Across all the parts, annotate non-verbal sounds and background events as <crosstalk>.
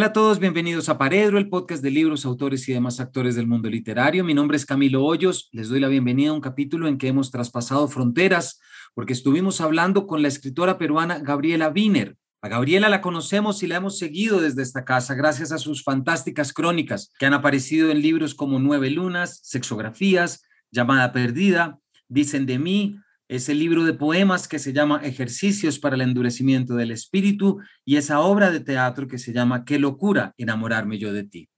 Hola a todos, bienvenidos a Paredro, el podcast de libros, autores y demás actores del mundo literario. Mi nombre es Camilo Hoyos, les doy la bienvenida a un capítulo en que hemos traspasado fronteras porque estuvimos hablando con la escritora peruana Gabriela Wiener. A Gabriela la conocemos y la hemos seguido desde esta casa gracias a sus fantásticas crónicas que han aparecido en libros como Nueve Lunas, Sexografías, Llamada Perdida, Dicen de mí, ese libro de poemas que se llama Ejercicios para el endurecimiento del espíritu y esa obra de teatro que se llama Qué locura enamorarme yo de ti.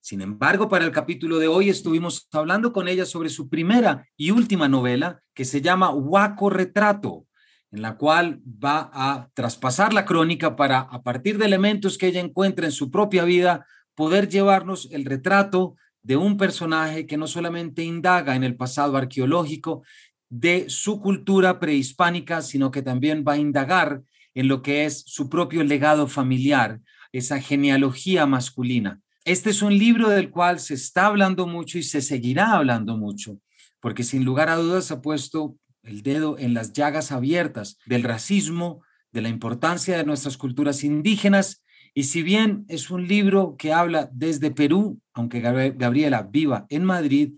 Sin embargo, para el capítulo de hoy estuvimos hablando con ella sobre su primera y última novela que se llama Huaco Retrato, en la cual va a traspasar la crónica para, a partir de elementos que ella encuentra en su propia vida, poder llevarnos el retrato de un personaje que no solamente indaga en el pasado arqueológico, de su cultura prehispánica, sino que también va a indagar en lo que es su propio legado familiar, esa genealogía masculina. Este es un libro del cual se está hablando mucho y se seguirá hablando mucho, porque sin lugar a dudas ha puesto el dedo en las llagas abiertas del racismo, de la importancia de nuestras culturas indígenas. Y si bien es un libro que habla desde Perú, aunque Gabriela viva en Madrid,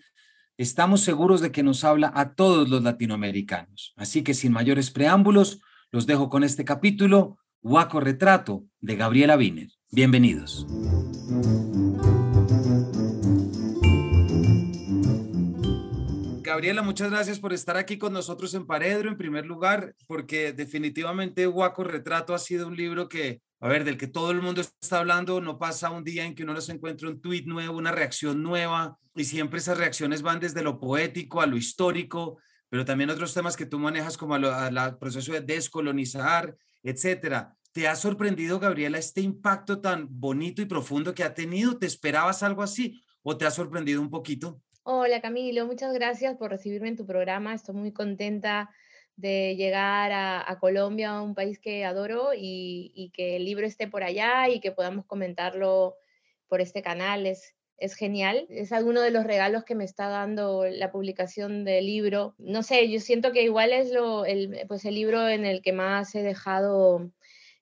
estamos seguros de que nos habla a todos los latinoamericanos. Así que sin mayores preámbulos, los dejo con este capítulo, Huaco Retrato, de Gabriela Wiener. Bienvenidos. Gabriela, muchas gracias por estar aquí con nosotros en Paredro, en primer lugar, porque definitivamente Huaco Retrato ha sido un libro que a ver, del que todo el mundo está hablando, no pasa un día en que uno no se encuentre un tuit nuevo, una reacción nueva, y siempre esas reacciones van desde lo poético a lo histórico, pero también otros temas que tú manejas como el proceso de descolonizar, etcétera. ¿Te ha sorprendido, Gabriela, este impacto tan bonito y profundo que ha tenido? ¿Te esperabas algo así o te ha sorprendido un poquito? Hola Camilo, muchas gracias por recibirme en tu programa. Estoy muy contenta de llegar a, Colombia, un país que adoro, y, que el libro esté por allá y que podamos comentarlo por este canal. Es, es genial. Es alguno de los regalos que me está dando la publicación del libro. No sé, yo siento que igual es lo, el, pues el libro en el que más he dejado,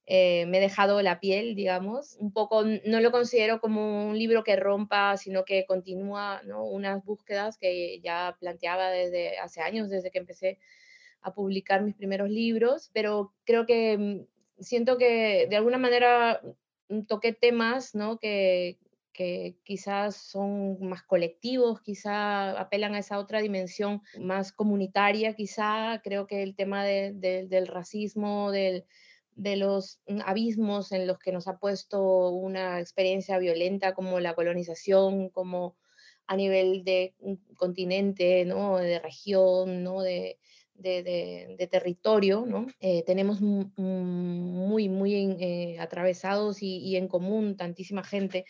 eh, me he dejado la piel, digamos. Un poco, no lo considero como un libro que rompa, sino que continúa ¿no? unas búsquedas que ya planteaba desde hace años, desde que empecé a publicar mis primeros libros, pero creo que mm, siento que de alguna manera mm, toqué temas ¿no? que, que quizás son más colectivos, quizá apelan a esa otra dimensión más comunitaria, quizá creo que el tema del racismo, del, de los mm, abismos en los que nos ha puesto una experiencia violenta como la colonización, como a nivel de continente, ¿no? de región, ¿no? de, de, territorio, ¿no? Eh, tenemos muy, muy eh, atravesados y, en común tantísima gente.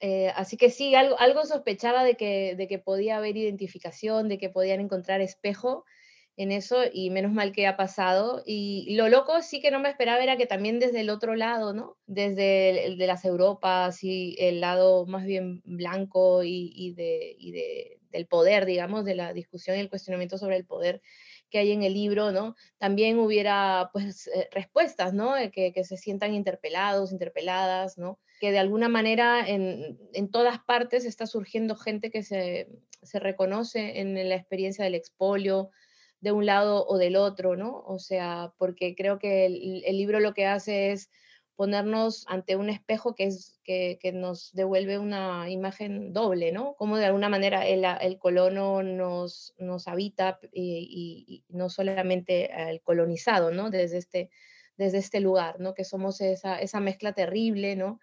Eh, así que sí, algo, algo sospechaba de que, de que podía haber identificación, de que podían encontrar espejo en eso y menos mal que ha pasado. Y lo loco sí que no me esperaba era que también desde el otro lado, ¿no? Desde el, de las Europas y el lado más bien blanco y, y, de, y de, del poder, digamos, de la discusión y el cuestionamiento sobre el poder, que hay en el libro, ¿no? También hubiera, pues, eh, respuestas, ¿no? Que, que, se sientan interpelados, interpeladas, ¿no? Que de alguna manera en, en todas partes está surgiendo gente que se, se, reconoce en la experiencia del expolio, de un lado o del otro, ¿no? O sea, porque creo que el, libro lo que hace es ponernos ante un espejo que, es, que, que, nos devuelve una imagen doble, ¿no? Como de alguna manera el, el colono nos, nos habita y, y, no solamente el colonizado, ¿no? Desde este, desde este lugar, ¿no? Que somos esa, esa mezcla terrible, ¿no?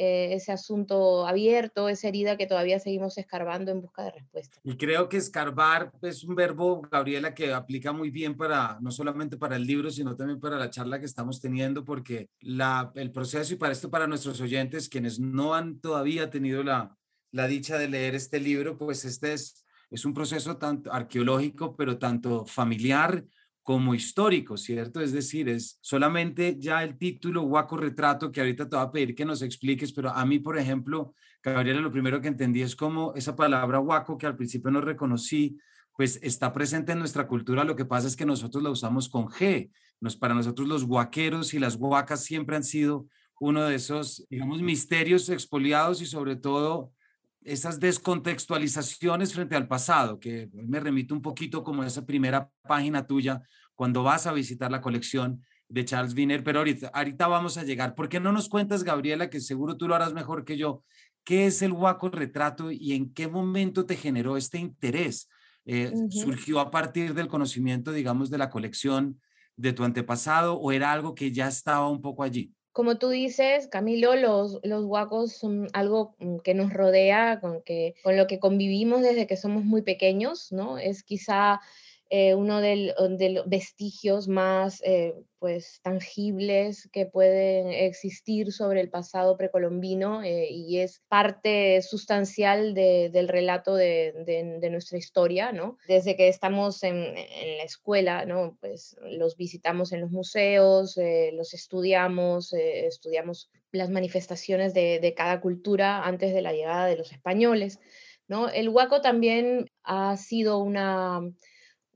Eh, ese asunto abierto, esa herida que todavía seguimos escarbando en busca de respuesta. Y creo que escarbar es un verbo, Gabriela, que aplica muy bien para, no solamente para el libro, sino también para la charla que estamos teniendo, porque la, el proceso, y para esto para nuestros oyentes, quienes no han todavía tenido la, la dicha de leer este libro, pues este es, es un proceso tanto arqueológico, pero tanto familiar como histórico, ¿cierto? Es decir, es solamente ya el título Guaco Retrato, que ahorita te voy a pedir que nos expliques, pero a mí, por ejemplo, Gabriela, lo primero que entendí es como esa palabra guaco, que al principio no reconocí, pues está presente en nuestra cultura, lo que pasa es que nosotros la usamos con G. Nos, para nosotros los guaqueros y las guacas siempre han sido uno de esos, digamos, misterios expoliados y sobre todo esas descontextualizaciones frente al pasado, que me remito un poquito como a esa primera página tuya cuando vas a visitar la colección de Charles Wiener, pero ahorita, ahorita vamos a llegar. ¿Por qué no nos cuentas, Gabriela, que seguro tú lo harás mejor que yo, qué es el Huaco Retrato y en qué momento te generó este interés? Eh, ¿Surgió a partir del conocimiento, digamos, de la colección de tu antepasado o era algo que ya estaba un poco allí? Como tú dices, Camilo, los, los huacos son algo mm, que nos rodea, con, que, con lo que convivimos desde que somos muy pequeños, ¿no? Es quizá eh, uno de los vestigios más eh, pues, tangibles que pueden existir sobre el pasado precolombino eh, y es parte sustancial del relato de, nuestra historia, ¿no? Desde que estamos en, la escuela, ¿no? Pues los visitamos en los museos, los estudiamos, estudiamos las manifestaciones de, de cada cultura antes de la llegada de los españoles, ¿no? El huaco también ha sido una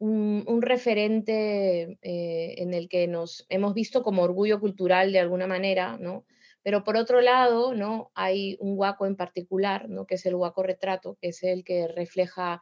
un, referente eh, en el que nos hemos visto como orgullo cultural de alguna manera, ¿no? Pero por otro lado, ¿no? Hay un huaco en particular, ¿no? Que es el huaco retrato, que es el que refleja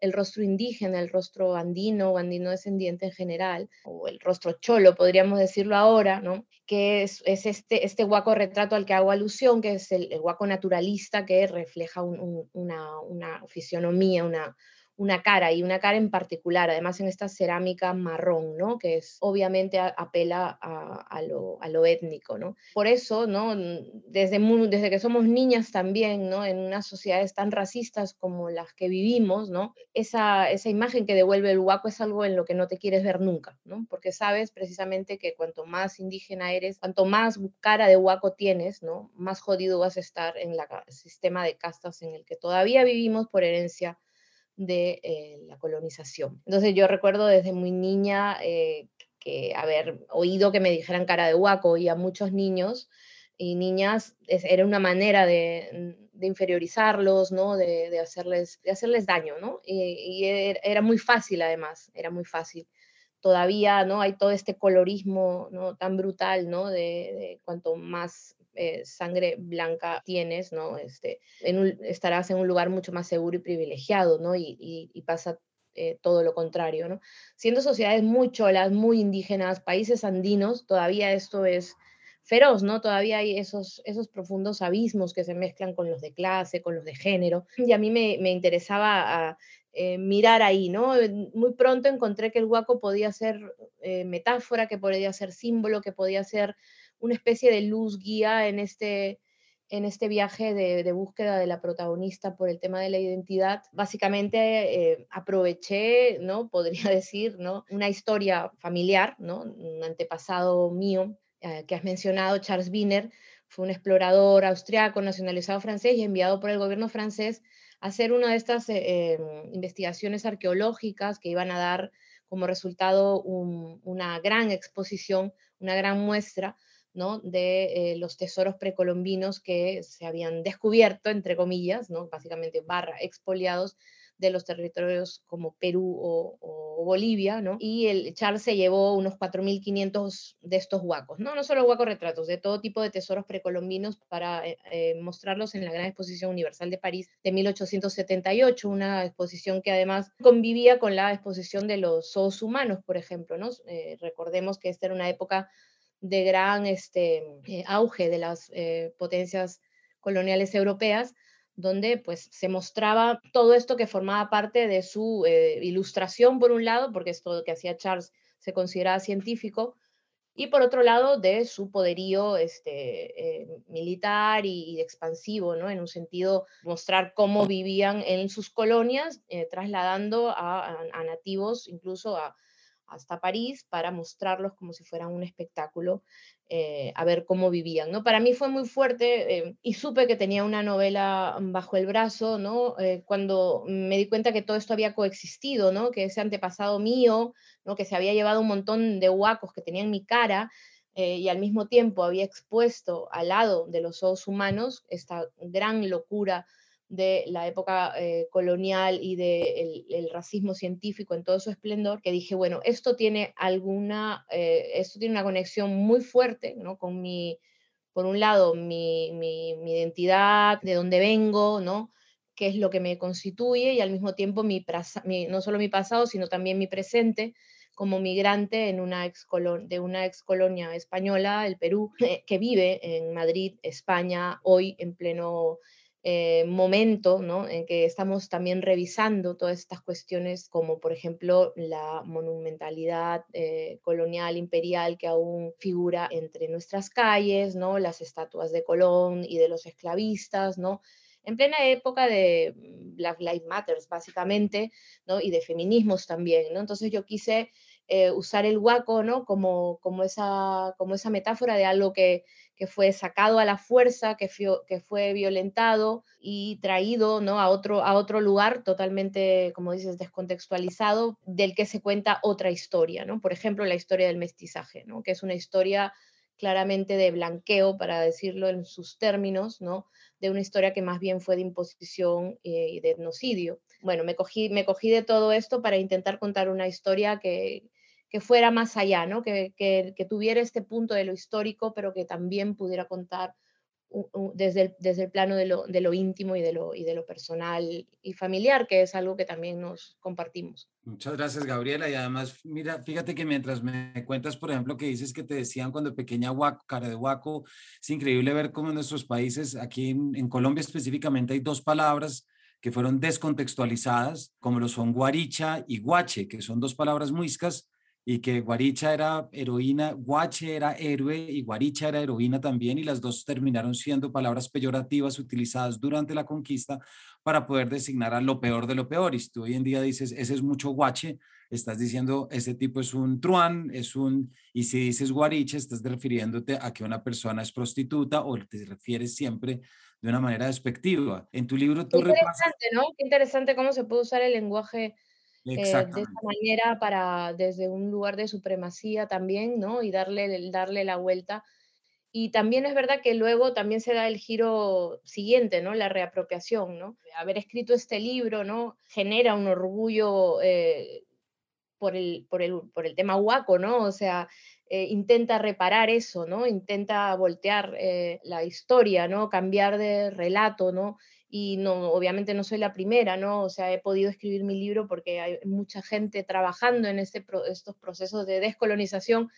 el rostro indígena, el rostro andino o andino descendiente en general, o el rostro cholo, podríamos decirlo ahora, ¿no? que es, este, este huaco retrato al que hago alusión, que es el, huaco naturalista que refleja una, una, fisionomía, una, una cara y una cara en particular, además en esta cerámica marrón, ¿no? que es obviamente apela a, lo, étnico. ¿no? Por eso, ¿no? desde, desde que somos niñas también, ¿no? en unas sociedades tan racistas como las que vivimos, ¿no? esa, esa imagen que devuelve el huaco es algo en lo que no te quieres ver nunca, ¿no? porque sabes precisamente que cuanto más indígena eres, cuanto más cara de huaco tienes, ¿no? más jodido vas a estar en el sistema de castas en el que todavía vivimos por herencia de eh, la colonización. Entonces yo recuerdo desde muy niña eh, que haber oído que me dijeran cara de huaco y a muchos niños y niñas era una manera de, inferiorizarlos, ¿no? De, hacerles, de hacerles daño, ¿no? Y, era muy fácil además, era muy fácil. Todavía, ¿no? Hay todo este colorismo, ¿no? Tan brutal, ¿no? de cuanto más eh, sangre blanca tienes, ¿no? Este, estarás en un lugar mucho más seguro y privilegiado, ¿no? Y, pasa eh, todo lo contrario, ¿no? Siendo sociedades muy cholas, muy indígenas, países andinos, todavía esto es feroz, ¿no? Todavía hay esos, esos profundos abismos que se mezclan con los de clase, con los de género. Y a mí me, interesaba eh, mirar ahí, ¿no? Muy pronto encontré que el guaco podía ser metáfora, que podía ser símbolo, que podía ser una especie de luz guía en este, en este viaje de, búsqueda de la protagonista por el tema de la identidad. Básicamente eh, aproveché, ¿no? <laughs> Podría decir, ¿no? Una historia familiar, ¿no? Un antepasado mío eh, que has mencionado, Charles Wiener, fue un explorador austriaco nacionalizado francés y enviado por el gobierno francés a hacer una de estas eh, investigaciones arqueológicas que iban a dar como resultado una gran exposición, una gran muestra de eh, los tesoros precolombinos que se habían descubierto, entre comillas, ¿no? básicamente barra expoliados de los territorios como Perú o, Bolivia, ¿no? Y el Charles se llevó unos 4.500 de estos huacos, ¿no? No solo huacos retratos, de todo tipo de tesoros precolombinos para eh, eh, mostrarlos en la Gran Exposición Universal de París de 1878, una exposición que además convivía con la exposición de los zoos humanos, por ejemplo, ¿no? recordemos que esta era una época de gran este, eh, auge de las eh, potencias coloniales europeas, donde pues se mostraba todo esto que formaba parte de su eh, ilustración, por un lado, porque esto que hacía Charles se consideraba científico, y por otro lado de su poderío este, militar y, expansivo, ¿no? en un sentido mostrar cómo vivían en sus colonias, trasladando a, nativos incluso a, hasta París para mostrarlos como si fueran un espectáculo, eh, a ver cómo vivían. ¿no? Para mí fue muy fuerte eh, y supe que tenía una novela bajo el brazo ¿no? Eh, cuando me di cuenta que todo esto había coexistido, ¿no? que ese antepasado mío, ¿no? que se había llevado un montón de huacos que tenía en mi cara, y al mismo tiempo había expuesto al lado de los ojos humanos esta gran locura de la época eh, colonial y del de el racismo científico en todo su esplendor, que dije, bueno, esto tiene alguna, eh, esto tiene una conexión muy fuerte ¿no? con, mi, por un lado, mi, identidad, de dónde vengo, ¿no? qué es lo que me constituye y al mismo tiempo mi, no solo mi pasado, sino también mi presente como migrante en una ex de una ex colonia española, el Perú, <laughs> que vive en Madrid, España, hoy en pleno eh, momento en que estamos también revisando todas estas cuestiones como por ejemplo la monumentalidad eh, colonial imperial que aún figura entre nuestras calles, ¿no? las estatuas de Colón y de los esclavistas, ¿no? en plena época de Black Lives Matter básicamente, ¿no? y de feminismos también. ¿no? Entonces yo quise eh, usar el huaco ¿no? como, como, esa, como esa metáfora de algo que, que fue sacado a la fuerza, que fue, violentado y traído ¿no? a, otro, a otro lugar totalmente, como dices, descontextualizado, del que se cuenta otra historia, ¿no? Por ejemplo, la historia del mestizaje, ¿no? que es una historia claramente de blanqueo, para decirlo en sus términos, ¿no? de una historia que más bien fue de imposición eh, y de etnocidio. Bueno, me cogí, me cogí de todo esto para intentar contar una historia que, que fuera más allá, ¿no? Que, que, tuviera este punto de lo histórico, pero que también pudiera contar desde, el, desde el plano de lo, de lo íntimo y de lo, y de lo personal y familiar, que es algo que también nos compartimos. Muchas gracias, Gabriela. Y además, mira, fíjate que mientras me cuentas, por ejemplo, que dices que te decían cuando pequeña huaco, cara de huaco, es increíble ver cómo en nuestros países, aquí en, en Colombia específicamente, hay dos palabras que fueron descontextualizadas, como lo son guaricha y guache, que son dos palabras muiscas y que Guaricha era heroína, Guache era héroe y Guaricha era heroína también, y las dos terminaron siendo palabras peyorativas utilizadas durante la conquista para poder designar a lo peor de lo peor. Y si tú hoy en día dices, ese es mucho Guache, estás diciendo, ese tipo es un truán, es un, y si dices Guaricha, estás refiriéndote a que una persona es prostituta o te refieres siempre de una manera despectiva. En tu libro tú Qué interesante, ¿no? Qué interesante cómo se puede usar el lenguaje eh, de esta manera para desde un lugar de supremacía también, ¿no? Y darle, darle la vuelta. Y también es verdad que luego también se da el giro siguiente, ¿no? La reapropiación, ¿no? Haber escrito este libro, ¿no? Genera un orgullo eh, por, el, por, el, por, el, tema huaco, ¿no? O sea, eh, intenta reparar eso, ¿no? Intenta voltear la historia, ¿no? Cambiar de relato, ¿no? Y no, obviamente no soy la primera, ¿no? O sea, he podido escribir mi libro porque hay mucha gente trabajando en este, estos procesos de descolonización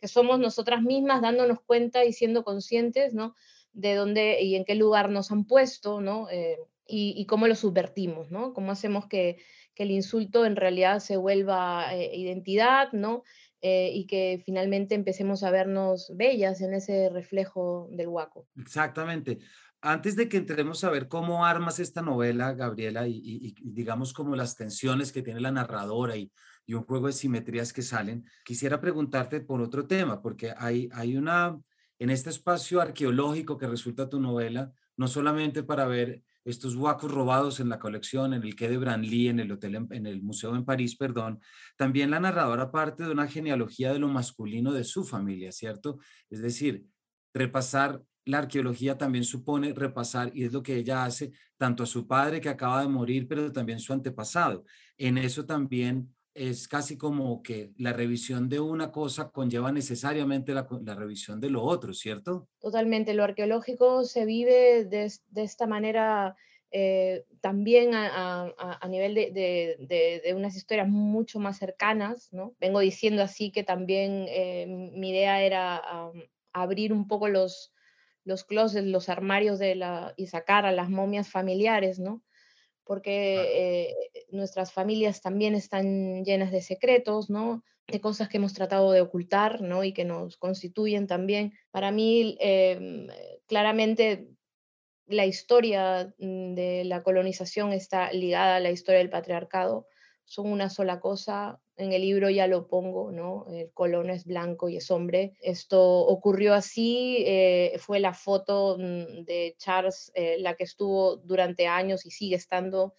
que somos nosotras mismas dándonos cuenta y siendo conscientes, ¿no? De dónde y en qué lugar nos han puesto, ¿no? Eh, y, cómo lo subvertimos, ¿no? Cómo hacemos que, que el insulto en realidad se vuelva eh, identidad, ¿no? Eh, y que finalmente empecemos a vernos bellas en ese reflejo del huaco. Exactamente antes de que entremos a ver cómo armas esta novela, Gabriela, y, digamos como las tensiones que tiene la narradora y, un juego de simetrías que salen, quisiera preguntarte por otro tema, porque hay, hay una, en este espacio arqueológico que resulta tu novela, no solamente para ver estos huacos robados en la colección, en el quai de Branly, en el hotel, en, el museo en París, perdón, también la narradora parte de una genealogía de lo masculino de su familia, ¿cierto? Es decir, repasar la arqueología también supone repasar, y es lo que ella hace, tanto a su padre que acaba de morir, pero también su antepasado. En eso también es casi como que la revisión de una cosa conlleva necesariamente la, revisión de lo otro, ¿cierto? Totalmente, lo arqueológico se vive de, esta manera eh, también a, nivel de, unas historias mucho más cercanas, ¿no? Vengo diciendo así que también eh, mi idea era abrir un poco los, los closets, los armarios de la, y sacar a las momias familiares, ¿no? Porque eh, nuestras familias también están llenas de secretos, ¿no? De cosas que hemos tratado de ocultar, ¿no? Y que nos constituyen también. Para mí, em, claramente, la historia mm, de la colonización está ligada a la historia del patriarcado son una sola cosa. En el libro ya lo pongo, ¿no? El colon es blanco y es hombre. Esto ocurrió así, eh, fue la foto mm, de Charles, eh, la que estuvo durante años y sigue estando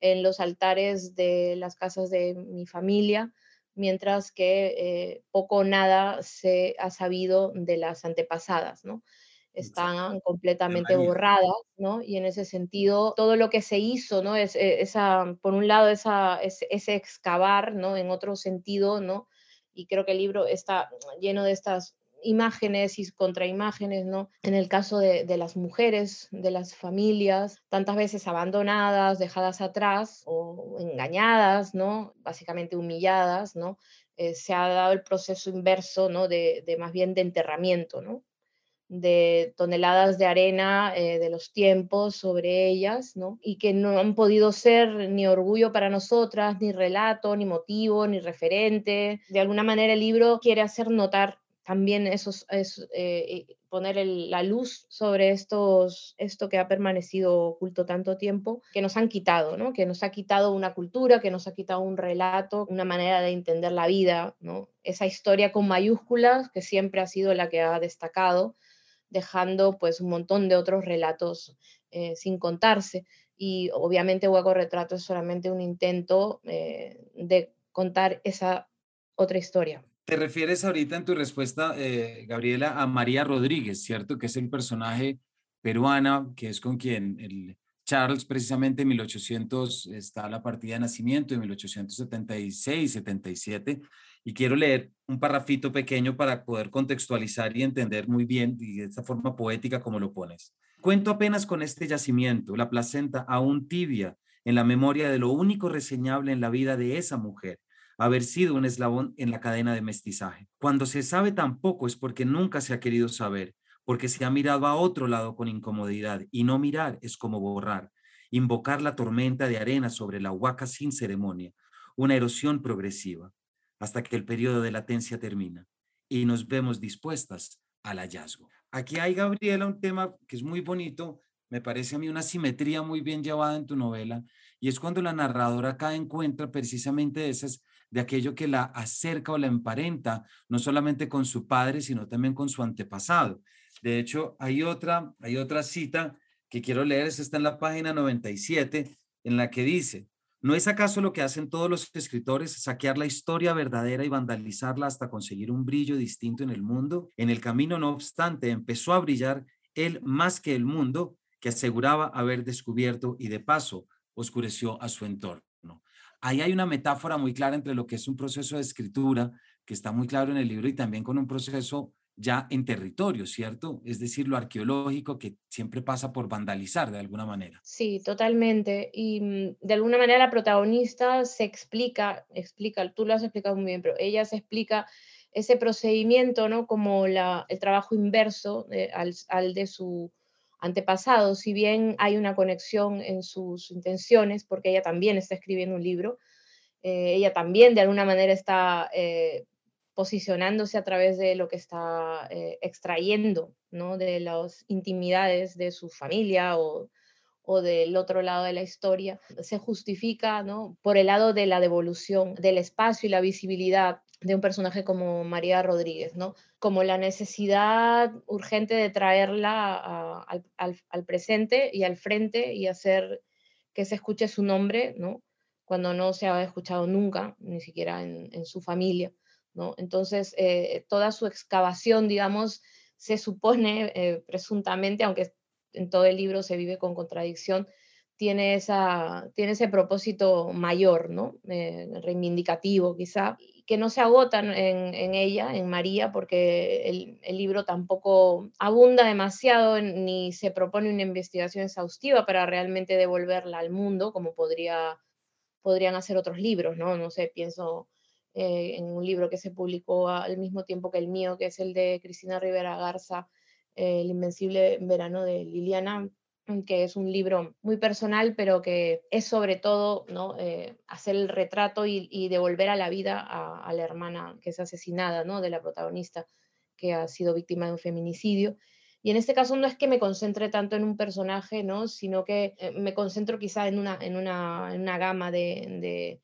en los altares de las casas de mi familia, mientras que eh, poco o nada se ha sabido de las antepasadas, ¿no? Están completamente borradas, ¿no? Y en ese sentido, todo lo que se hizo, ¿no? Es, eh, esa, por un lado, esa, ese excavar, ¿no? En otro sentido, ¿no? Y creo que el libro está lleno de estas imágenes y contraimágenes, ¿no? En el caso de, las mujeres, de las familias, tantas veces abandonadas, dejadas atrás o engañadas, ¿no? Básicamente humilladas, ¿no? Eh, se ha dado el proceso inverso, ¿no? De, de más bien de enterramiento, ¿no? De toneladas de arena eh, de los tiempos sobre ellas, ¿no? Y que no han podido ser ni orgullo para nosotras, ni relato, ni motivo, ni referente. De alguna manera el libro quiere hacer notar también esos, eh, poner la luz sobre estos, esto que ha permanecido oculto tanto tiempo, que nos han quitado, ¿no? que nos ha quitado una cultura, que nos ha quitado un relato, una manera de entender la vida, ¿no? esa historia con mayúsculas que siempre ha sido la que ha destacado dejando pues un montón de otros relatos eh, sin contarse. Y obviamente Hueco Retrato es solamente un intento eh, de contar esa otra historia. Te refieres ahorita en tu respuesta, eh, Gabriela, a María Rodríguez, ¿cierto? Que es el personaje peruana, que es con quien el Charles precisamente en 1800 está la partida de nacimiento, en 1876, 77, y quiero leer un parrafito pequeño para poder contextualizar y entender muy bien y de esta forma poética como lo pones. Cuento apenas con este yacimiento, la placenta aún tibia en la memoria de lo único reseñable en la vida de esa mujer, haber sido un eslabón en la cadena de mestizaje. Cuando se sabe tan poco es porque nunca se ha querido saber, porque se ha mirado a otro lado con incomodidad y no mirar es como borrar, invocar la tormenta de arena sobre la huaca sin ceremonia, una erosión progresiva hasta que el periodo de latencia termina y nos vemos dispuestas al hallazgo. Aquí hay, Gabriela, un tema que es muy bonito, me parece a mí una simetría muy bien llevada en tu novela, y es cuando la narradora acá encuentra precisamente esas de aquello que la acerca o la emparenta, no solamente con su padre, sino también con su antepasado. De hecho, hay otra, hay otra cita que quiero leer, está en la página 97, en la que dice, ¿No es acaso lo que hacen todos los escritores, saquear la historia verdadera y vandalizarla hasta conseguir un brillo distinto en el mundo? En el camino, no obstante, empezó a brillar él más que el mundo que aseguraba haber descubierto y de paso oscureció a su entorno. Ahí hay una metáfora muy clara entre lo que es un proceso de escritura, que está muy claro en el libro, y también con un proceso ya en territorio, ¿cierto? Es decir, lo arqueológico que siempre pasa por vandalizar de alguna manera. Sí, totalmente. Y mm, de alguna manera la protagonista se explica, explica, tú lo has explicado muy bien, pero ella se explica ese procedimiento, ¿no? Como la, el trabajo inverso al, de su antepasado, si bien hay una conexión en sus intenciones, porque ella también está escribiendo un libro, eh, ella también de alguna manera está eh, posicionándose a través de lo que está eh, extrayendo, ¿no? De las intimidades de su familia o, del otro lado de la historia, se justifica, ¿no? Por el lado de la devolución del espacio y la visibilidad de un personaje como María Rodríguez, ¿no? Como la necesidad urgente de traerla al, presente y al frente y hacer que se escuche su nombre, ¿no? Cuando no se ha escuchado nunca, ni siquiera en su familia. Entonces, eh, toda su excavación, digamos, se supone <laughs> eh, presuntamente, aunque en todo el libro se vive con contradicción, tiene, esa, tiene ese propósito mayor, ¿no? Eh, reivindicativo quizá, que no se agotan en, ella, en María, porque el, el, libro tampoco abunda demasiado ni se propone una investigación exhaustiva para realmente devolverla al mundo, como podría, podrían hacer otros libros, ¿no? No sé, pienso eh, en un libro que se publicó al mismo tiempo que el mío, que es el de Cristina Rivera Garza, eh, El Invencible Verano de Liliana, que es un libro muy personal, pero que es sobre todo ¿no? Eh, hacer el retrato y, devolver a la vida a, la hermana que es asesinada, ¿no? de la protagonista, que ha sido víctima de un feminicidio. Y en este caso no es que me concentre tanto en un personaje, ¿no? sino que me concentro quizá en una, en una, en una gama de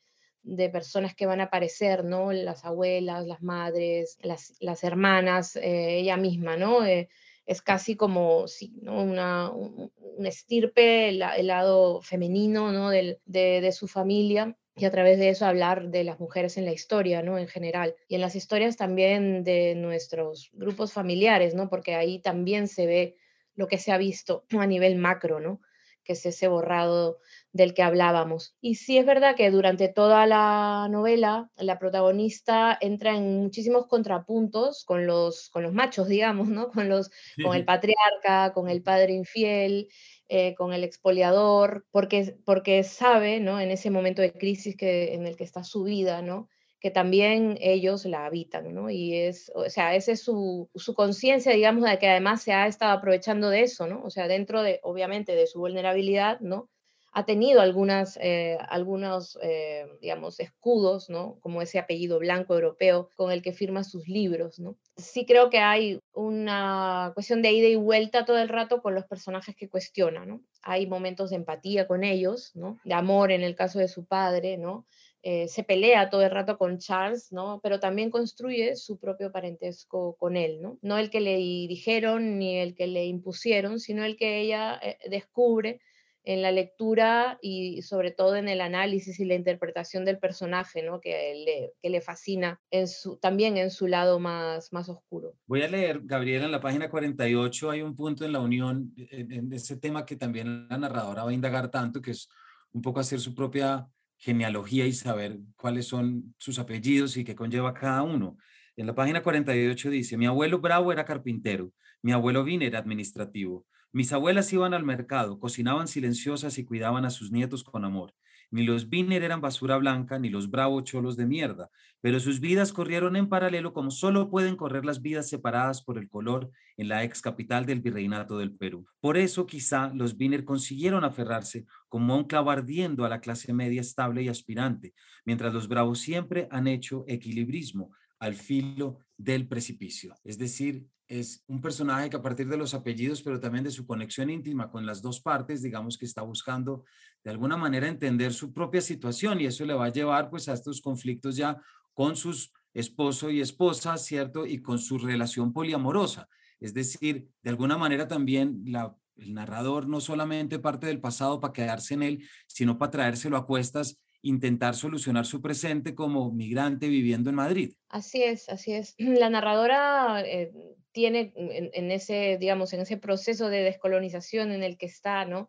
personas que van a aparecer, ¿no? Las abuelas, las madres, las, hermanas, eh, ella misma, ¿no? Eh, es casi como sí, ¿no? una, un, estirpe, el, lado femenino ¿no? de, de, su familia y a través de eso hablar de las mujeres en la historia, ¿no? En general. Y en las historias también de nuestros grupos familiares, ¿no? Porque ahí también se ve lo que se ha visto a nivel macro, ¿no? Que es ese borrado del que hablábamos. Y sí es verdad que durante toda la novela la protagonista entra en muchísimos contrapuntos con los, con los machos, digamos, ¿no? Con, los, con el patriarca, con el padre infiel, eh, con el expoliador, porque, porque sabe, ¿no? En ese momento de crisis que, en el que está su vida, ¿no? Que también ellos la habitan, ¿no? Y es, o sea, esa es su, su conciencia, digamos, de que además se ha estado aprovechando de eso, ¿no? O sea, dentro de, obviamente, de su vulnerabilidad, ¿no? Ha tenido algunas, eh, algunos, eh, digamos, escudos, ¿no? Como ese apellido blanco europeo con el que firma sus libros, ¿no? Sí creo que hay una cuestión de ida y vuelta todo el rato con los personajes que cuestiona, ¿no? Hay momentos de empatía con ellos, ¿no? De amor en el caso de su padre, ¿no? Eh, se pelea todo el rato con Charles, ¿no? Pero también construye su propio parentesco con él, ¿no? No el que le dijeron ni el que le impusieron, sino el que ella eh, descubre en la lectura y sobre todo en el análisis y la interpretación del personaje, ¿no? que, le, que le fascina en su, también en su lado más, más oscuro. Voy a leer, Gabriela, en la página 48 hay un punto en la unión, en, en ese tema que también la narradora va a indagar tanto, que es un poco hacer su propia genealogía y saber cuáles son sus apellidos y qué conlleva cada uno. En la página 48 dice, mi abuelo Bravo era carpintero, mi abuelo Vine era administrativo, mis abuelas iban al mercado, cocinaban silenciosas y cuidaban a sus nietos con amor. Ni los Biner eran basura blanca, ni los Bravo cholos de mierda, pero sus vidas corrieron en paralelo como solo pueden correr las vidas separadas por el color en la ex capital del virreinato del Perú. Por eso quizá los Biner consiguieron aferrarse como un clavo ardiendo a la clase media estable y aspirante, mientras los Bravos siempre han hecho equilibrismo al filo del precipicio. Es decir, es un personaje que a partir de los apellidos, pero también de su conexión íntima con las dos partes, digamos que está buscando de alguna manera entender su propia situación y eso le va a llevar pues a estos conflictos ya con sus esposo y esposa, ¿cierto? Y con su relación poliamorosa. Es decir, de alguna manera también la, el narrador no solamente parte del pasado para quedarse en él, sino para traérselo a cuestas intentar solucionar su presente como migrante viviendo en Madrid. Así es, así es. <clears throat> La narradora eh, tiene en, ese, digamos, en ese proceso de descolonización en el que está, ¿no?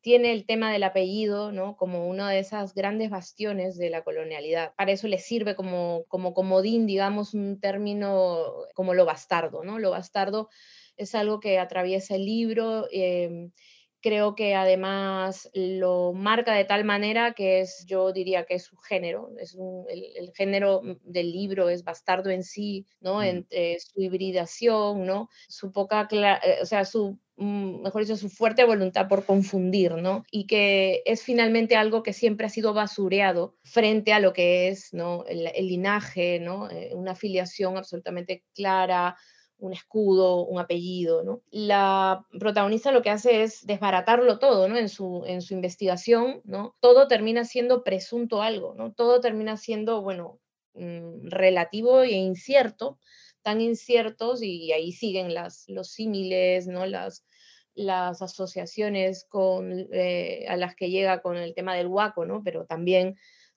Tiene el tema del apellido, ¿no? Como una de esas grandes bastiones de la colonialidad. Para eso le sirve como, como comodín, digamos, un término como lo bastardo, ¿no? Lo bastardo es algo que atraviesa el libro. Eh, creo que además lo marca de tal manera que es, yo diría que es su género, es el, género del libro es bastardo en sí, ¿no? Entre su hibridación, ¿no? Su poca, eh, o sea, su mm, mejor dicho, su fuerte voluntad por confundir, ¿no? Y que es finalmente algo que siempre ha sido basureado frente a lo que es, ¿no? El, el linaje, ¿no? Eh, una afiliación absolutamente clara, un escudo, un apellido, ¿no? La protagonista lo que hace es desbaratarlo todo, ¿no? En su, en su investigación, ¿no? Todo termina siendo presunto algo, ¿no? Todo termina siendo, bueno, mm, relativo e incierto, tan inciertos y ahí siguen las, los símiles, ¿no? Las, las asociaciones con, eh, a las que llega con el tema del huaco, ¿no? Pero también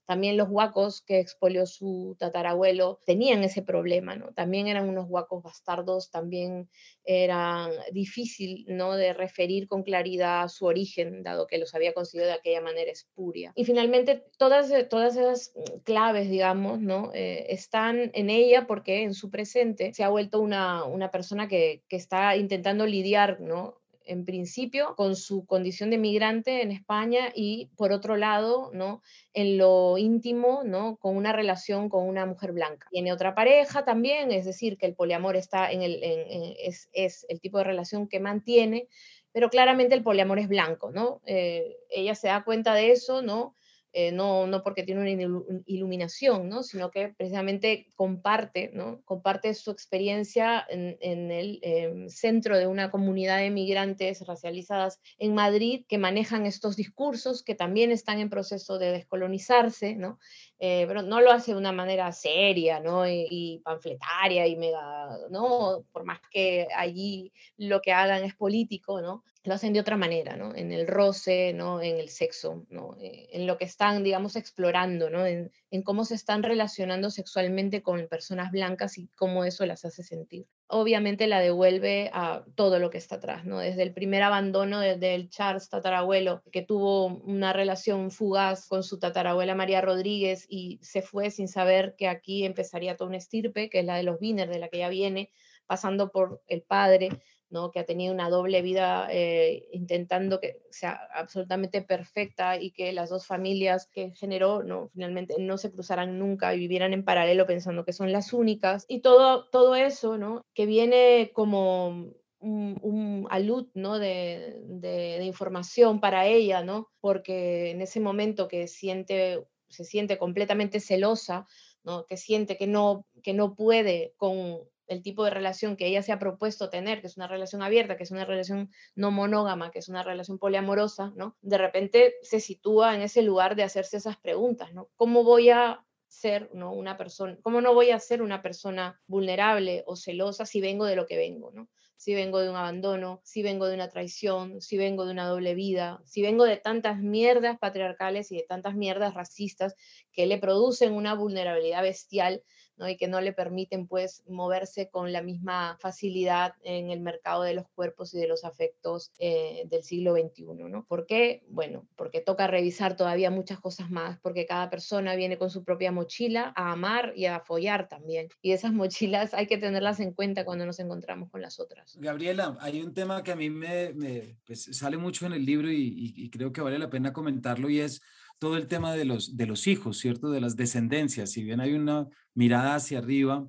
también los huacos que expolió su tatarabuelo tenían ese problema, ¿no? También eran unos huacos bastardos, también era difícil, ¿no? De referir con claridad su origen, dado que los había conseguido de aquella manera espuria. Y finalmente, todas, todas esas claves, digamos, ¿no? Eh, están en ella porque en su presente se ha vuelto una, una persona que, que está intentando lidiar, ¿no? En principio, con su condición de migrante en España y, por otro lado, ¿no? en lo íntimo, ¿no? con una relación con una mujer blanca. Tiene otra pareja también, es decir, que el poliamor está en el, es, es, el tipo de relación que mantiene, pero claramente el poliamor es blanco, ¿no? Eh, ella se da cuenta de eso, ¿no? Eh, no, no porque tiene una iluminación, ¿no? sino que precisamente comparte, ¿no? comparte su experiencia en, el em, centro de una comunidad de migrantes racializadas en Madrid que manejan estos discursos que también están en proceso de descolonizarse, ¿no? Eh, pero no lo hace de una manera seria ¿no? y, y, panfletaria y mega, ¿no? por más que allí lo que hagan es político, ¿no? Lo hacen de otra manera, ¿no? En el roce, ¿no? En el sexo, ¿no? Eh, en lo que están, digamos, explorando, ¿no? En, cómo se están relacionando sexualmente con personas blancas y cómo eso las hace sentir. obviamente la devuelve a todo lo que está atrás, ¿no? Desde el primer abandono del Charles tatarabuelo, que tuvo una relación fugaz con su tatarabuela María Rodríguez y se fue sin saber que aquí empezaría toda una estirpe, que es la de los Wiener, de la que ya viene, pasando por el padre, ¿no? que ha tenido una doble vida eh, intentando que sea absolutamente perfecta y que las dos familias que generó ¿no? finalmente no se cruzaran nunca y vivieran en paralelo pensando que son las únicas. Y todo, todo eso ¿no? que viene como un, alud ¿no? de, de, información para ella, ¿no? porque en ese momento que siente, se siente completamente celosa, ¿no? que siente que no, que no puede con el tipo de relación que ella se ha propuesto tener, que es una relación abierta, que es una relación no monógama, que es una relación poliamorosa, ¿no? De repente se sitúa en ese lugar de hacerse esas preguntas, ¿no? ¿Cómo voy a ser ¿no? una persona, cómo no voy a ser una persona vulnerable o celosa si vengo de lo que vengo, ¿no? Si vengo de un abandono, si vengo de una traición, si vengo de una doble vida, si vengo de tantas mierdas patriarcales y de tantas mierdas racistas que le producen una vulnerabilidad bestial y que no le permiten pues moverse con la misma facilidad en el mercado de los cuerpos y de los afectos eh, del siglo XXI. ¿no? ¿Por qué? Bueno, porque toca revisar todavía muchas cosas más, porque cada persona viene con su propia mochila a amar y a follar también. Y esas <laughs> mochilas hay que tenerlas en cuenta cuando nos encontramos con las otras. Gabriela, hay un tema que a mí me, pues, sale mucho en el libro y creo que vale la pena comentarlo y es todo el tema de los, de los hijos, ¿cierto? De las descendencias. Si bien hay una mirada hacia arriba,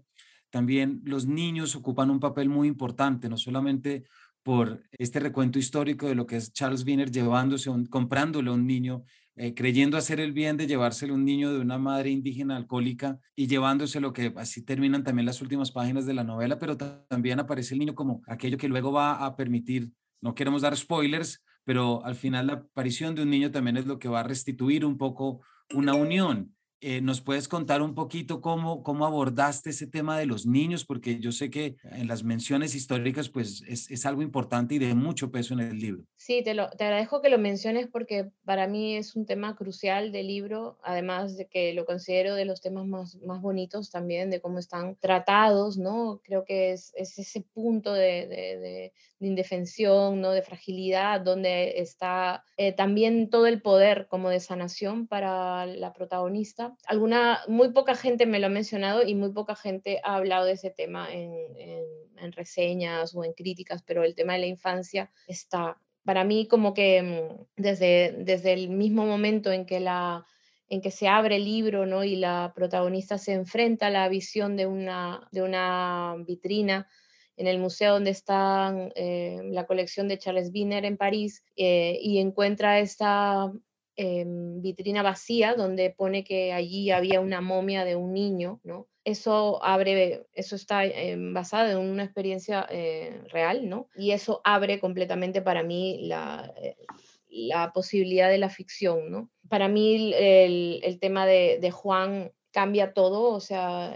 también los niños ocupan un papel muy importante, no solamente por este recuento histórico de lo que es Charles Wiener llevándose, comprándole a un niño, eh, creyendo hacer el bien de llevárselo a un niño de una madre indígena alcohólica y llevándose lo que así terminan también las últimas páginas de la novela, pero también aparece el niño como aquello que luego va a permitir, no queremos dar spoilers, pero al final la aparición de un niño también es lo que va a restituir un poco una unión. Eh, ¿Nos puedes contar un poquito cómo, cómo abordaste ese tema de los niños? Porque yo sé que en las menciones históricas pues es, es algo importante y de mucho peso en el libro. Sí, te, lo, te agradezco que lo menciones porque para mí es un tema crucial del libro, además de que lo considero de los temas más, más bonitos también, de cómo están tratados, ¿no? Creo que es, es ese punto de, de, de, indefensión, ¿no? De fragilidad, donde está eh, también todo el poder como de sanación para la protagonista Alguna, muy poca gente me lo ha mencionado y muy poca gente ha hablado de ese tema en, en, reseñas o en críticas, pero el tema de la infancia está, para mí, como que mm, desde, desde el mismo momento en que la en que se abre el libro ¿no? y la protagonista se enfrenta a la visión de una, de una vitrina en el museo donde está eh, la colección de Charles Wiener en París eh, y encuentra esta Em, vitrina vacía donde pone que allí había una momia de un niño, ¿no? Eso abre, eso está em, basado en una experiencia eh, real, ¿no? Y eso abre completamente para mí la, eh, la posibilidad de la ficción, ¿no? Para mí el, el tema de, de, Juan cambia todo, o sea,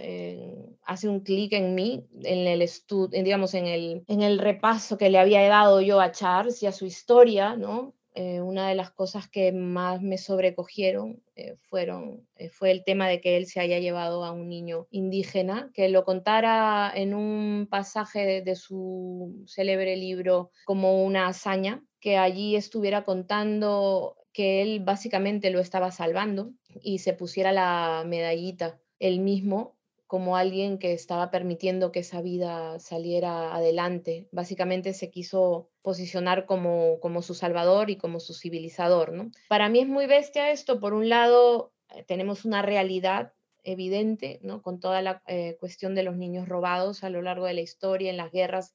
hace un clic en mí, en el estudio, digamos, en el, en el repaso que le había dado yo a Charles y a su historia, ¿no? Eh, una de las cosas que más me sobrecogieron eh, fueron, eh, fue el tema de que él se haya llevado a un niño indígena, que lo contara en un pasaje de, su célebre libro como una hazaña, que allí estuviera contando que él básicamente lo estaba salvando y se pusiera la medallita él mismo como alguien que estaba permitiendo que esa vida saliera adelante. Básicamente se quiso posicionar como, como su salvador y como su civilizador. ¿no? Para mí es muy bestia esto. Por un lado, eh, tenemos una realidad evidente, ¿no? con toda la eh, cuestión de los niños robados a lo largo de la historia, en las guerras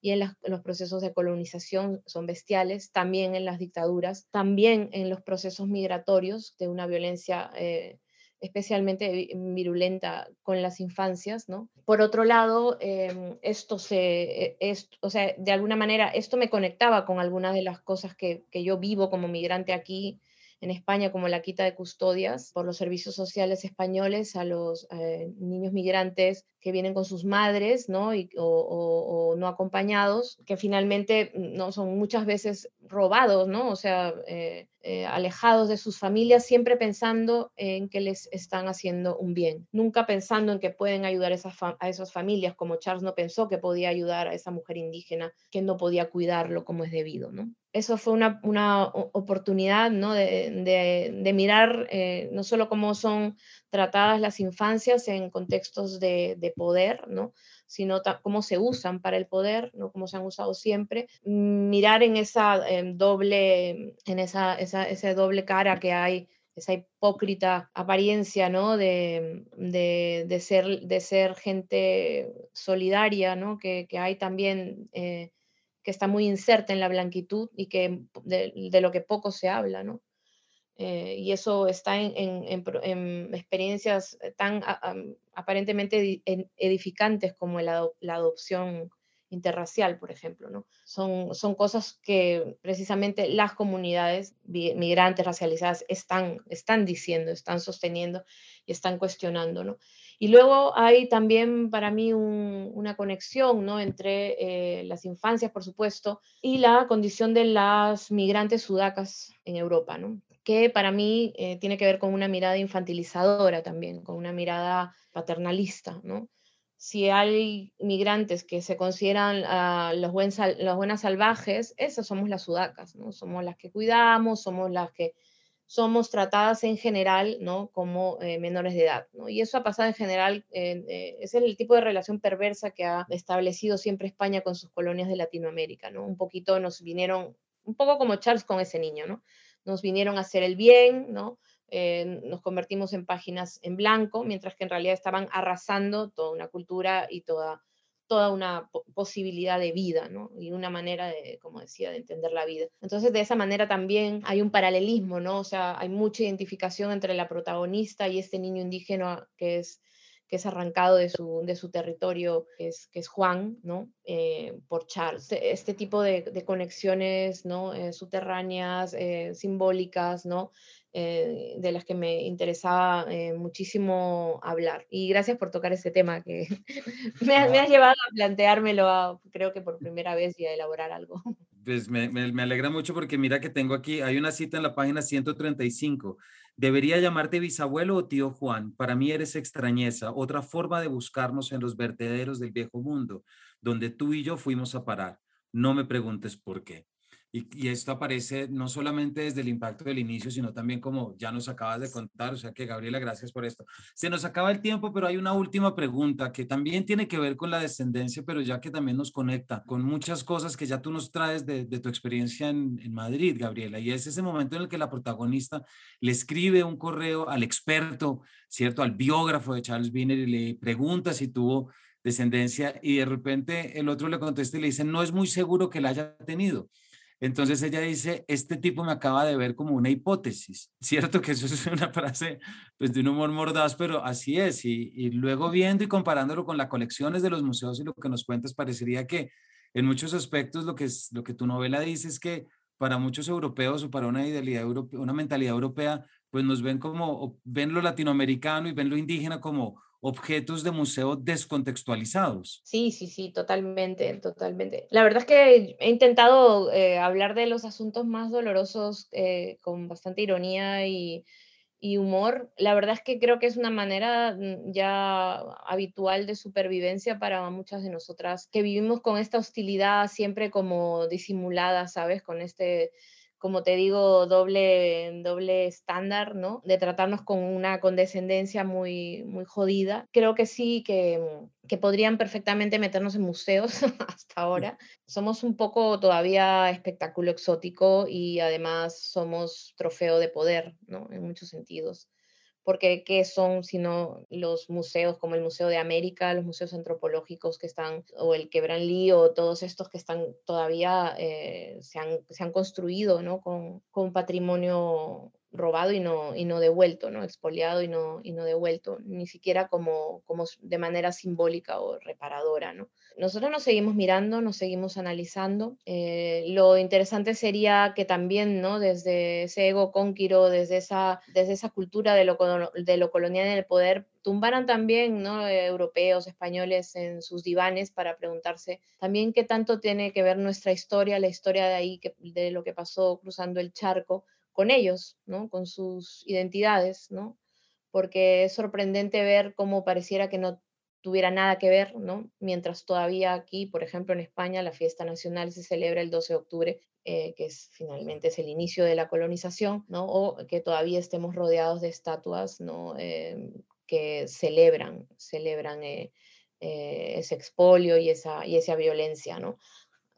y en, los procesos de colonización son bestiales, también en las dictaduras, también en los procesos migratorios de una violencia eh, especialmente virulenta con las infancias, ¿no? Por otro lado, em, esto se, e, o sea, de alguna manera, esto me conectaba con algunas de las cosas que, que yo vivo como migrante aquí en España como la quita de custodias por los servicios sociales españoles a los eh, niños migrantes que vienen con sus madres, ¿no? Y, o, no acompañados, que finalmente mm, no son muchas veces robados, ¿no? O sea, eh, eh, alejados de sus familias, siempre pensando en que les están haciendo un bien, nunca pensando en que pueden ayudar a esas, familias, como Charles no pensó que podía ayudar a esa mujer indígena que no podía cuidarlo como es debido, ¿no? eso fue una, oportunidad ¿no? de, de, mirar eh, no solo cómo son tratadas las infancias en contextos de, de poder, ¿no? Sino cómo se usan para el poder, ¿no? cómo se han usado siempre, mirar en esa doble, en esa, esa, esa, doble cara que hay, esa hipócrita apariencia ¿no? de, de ser, de ser gente solidaria, ¿no? que, que hay también... Eh, que está muy inserta en la blanquitud y que de, lo que poco se habla, ¿no? Eh, y eso está en, experiencias tan aparentemente edificantes como la, adopción interracial, por ejemplo. ¿no? Son, son cosas que precisamente las comunidades migrantes racializadas están, están diciendo, están sosteniendo y están cuestionando. ¿no? Y luego hay también para mí una conexión ¿no? entre eh, las infancias, por supuesto, y la condición de las migrantes sudacas en Europa, ¿no? Que para mí eh, tiene que ver con una mirada infantilizadora también, con una mirada paternalista. ¿no? Si hay migrantes que se consideran uh, los, buen los buenas salvajes, esas somos las sudacas, ¿no? somos las que cuidamos, somos las que somos tratadas en general ¿no? como eh, menores de edad. ¿no? Y eso ha pasado en general, eh, es el tipo de relación perversa que ha establecido siempre España con sus colonias de Latinoamérica. ¿no? Un poquito nos vinieron, un poco como Charles con ese niño, ¿no? Nos vinieron a hacer el bien, ¿no? Eh, nos convertimos en páginas en blanco, mientras que en realidad estaban arrasando toda una cultura y toda toda una posibilidad de vida, ¿no? Y una manera de, como decía, de entender la vida. Entonces, de esa manera también hay un paralelismo, ¿no? O sea, hay mucha identificación entre la protagonista y este niño indígena que es que es arrancado de su, de su territorio, que es, que es Juan, ¿no? Eh, por Charles. Este, este tipo de, de conexiones, ¿no? Eh, subterráneas, eh, simbólicas, ¿no? De las que me interesaba muchísimo hablar. Y gracias por tocar ese tema que <laughs> me, has llevado a planteármelo, creo que por primera vez y a elaborar algo. Pues me, me, alegra mucho porque mira que tengo aquí, hay una cita en la página 135. Debería llamarte bisabuelo o tío Juan. Para mí eres extrañeza, otra forma de buscarnos en los vertederos del viejo mundo, donde tú y yo fuimos a parar. No me preguntes por qué. Y, esto aparece no solamente desde el impacto del inicio, sino también como ya nos acabas de contar, o sea que Gabriela, gracias por esto. Se nos acaba el tiempo, pero hay una última pregunta que también tiene que ver con la descendencia, pero ya que también nos conecta con muchas cosas que ya tú nos traes de, tu experiencia en, Madrid, Gabriela, y es ese momento en el que la protagonista le escribe un correo al experto, ¿cierto? Al biógrafo de Charles Wiener y le pregunta si tuvo descendencia y de repente el otro le contesta y le dice, no es muy seguro que la haya tenido. Entonces ella dice, este tipo me acaba de ver como una hipótesis, <laughs> ¿cierto? Que eso es una frase pues, de un humor mordaz, pero así es. Y, luego viendo y comparándolo con las colecciones de los museos y lo que nos cuentas, parecería que en muchos aspectos lo que, es, lo que tu novela dice es que para muchos europeos o para una, idealidad europea, una mentalidad europea, pues nos ven como, ven lo latinoamericano y ven lo indígena como objetos de museo descontextualizados. Sí, sí, sí, totalmente, totalmente. La verdad es que he intentado eh, hablar de los asuntos más dolorosos eh, con bastante ironía y, y, humor. La verdad es que creo que es una manera mm, ya habitual de supervivencia para muchas de nosotras que vivimos con esta hostilidad siempre como disimulada, ¿sabes? Con este como te digo, doble, doble estándar, ¿no? De tratarnos con una condescendencia muy, muy jodida. Creo que sí, que, que podrían perfectamente meternos en museos <laughs> hasta ahora. Somos un poco todavía espectáculo exótico y además somos trofeo de poder, ¿no? En muchos sentidos porque ¿qué son sino los museos como el Museo de América, los museos antropológicos que están, o el Quebran o todos estos que están todavía, eh, se, han, se, han, construido ¿no? con, con patrimonio robado y no, y no devuelto, ¿no? expoliado y no, y no devuelto, ni siquiera como, como de manera simbólica o reparadora. ¿no? Nosotros nos seguimos mirando, nos seguimos analizando. Eh, lo interesante sería que también, ¿no? desde ese ego conquiro, desde esa, desde esa cultura de lo, de lo colonial en el poder, tumbaran también ¿no? europeos, españoles en sus divanes para preguntarse también qué tanto tiene que ver nuestra historia, la historia de ahí, que, de lo que pasó cruzando el charco, con ellos, ¿no? con sus identidades, ¿no? porque es sorprendente ver cómo pareciera que no tuviera nada que ver, ¿no? mientras todavía aquí, por ejemplo en España, la fiesta nacional se celebra el 12 de octubre, eh, que es finalmente es el inicio de la colonización, ¿no? o que todavía estemos rodeados de estatuas ¿no? Eh, que celebran, celebran eh, ese expolio y esa, y esa violencia. ¿no?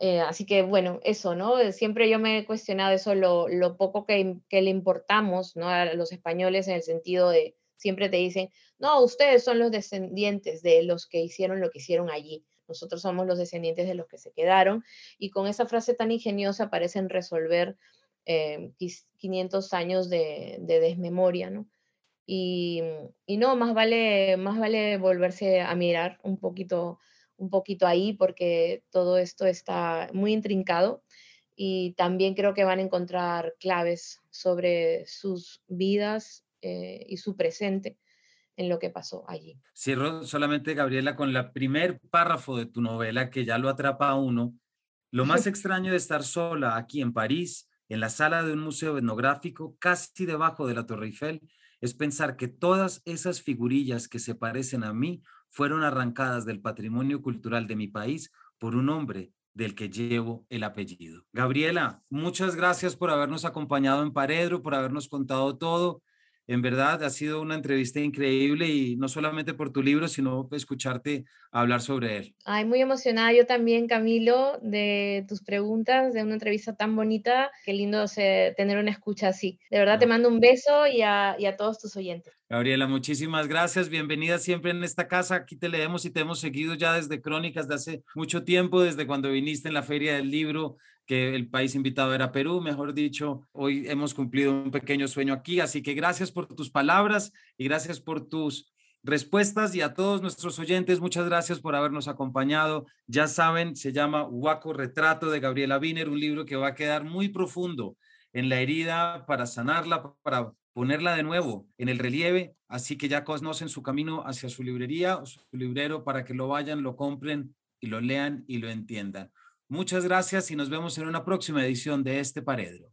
Eh, así que bueno, eso, ¿no? Eh, siempre yo me he cuestionado eso, lo, poco que, le importamos, ¿no? A los españoles en el sentido de, siempre te dicen, no, ustedes son los descendientes de los que hicieron lo que hicieron allí. Nosotros somos los descendientes de los que se quedaron. Y con esa frase tan ingeniosa parecen resolver 500 eh, años de, desmemoria, ¿no? Y, y, no, más vale, más vale volverse a mirar un poquito un poquito ahí porque todo esto está muy intrincado y también creo que van a encontrar claves sobre sus vidas eh, y su presente en lo que pasó allí. Cierro solamente, Gabriela, con la primer párrafo de tu novela que ya lo atrapa a uno. Lo más <laughs> extraño de estar sola aquí en París, en la sala de un museo etnográfico, casi debajo de la Torre Eiffel, es pensar que todas esas figurillas que se parecen a mí fueron arrancadas del patrimonio cultural de mi país por un hombre del que llevo el apellido. Gabriela, muchas gracias por habernos acompañado en Paredro, por habernos contado todo. En verdad, ha sido una entrevista increíble y no solamente por tu libro, sino escucharte hablar sobre él. Ay, muy emocionada yo también, Camilo, de tus preguntas, de una entrevista tan bonita. Qué lindo tener una escucha así. De verdad, te mando un beso y a, y a todos tus oyentes. Gabriela, muchísimas gracias. Bienvenida siempre en esta casa. Aquí te leemos y te hemos seguido ya desde Crónicas de hace mucho tiempo, desde cuando viniste en la Feria del Libro que el país invitado era Perú, mejor dicho. Hoy hemos cumplido un pequeño sueño aquí, así que gracias por tus palabras y gracias por tus respuestas y a todos nuestros oyentes, muchas gracias por habernos acompañado. Ya saben, se llama Huaco Retrato de Gabriela Wiener, un libro que va a quedar muy profundo en la herida para sanarla, para ponerla de nuevo en el relieve, así que ya conocen su camino hacia su librería o su librero para que lo vayan, lo compren y lo lean y lo entiendan. Muchas gracias y nos vemos en una próxima edición de este Paredro.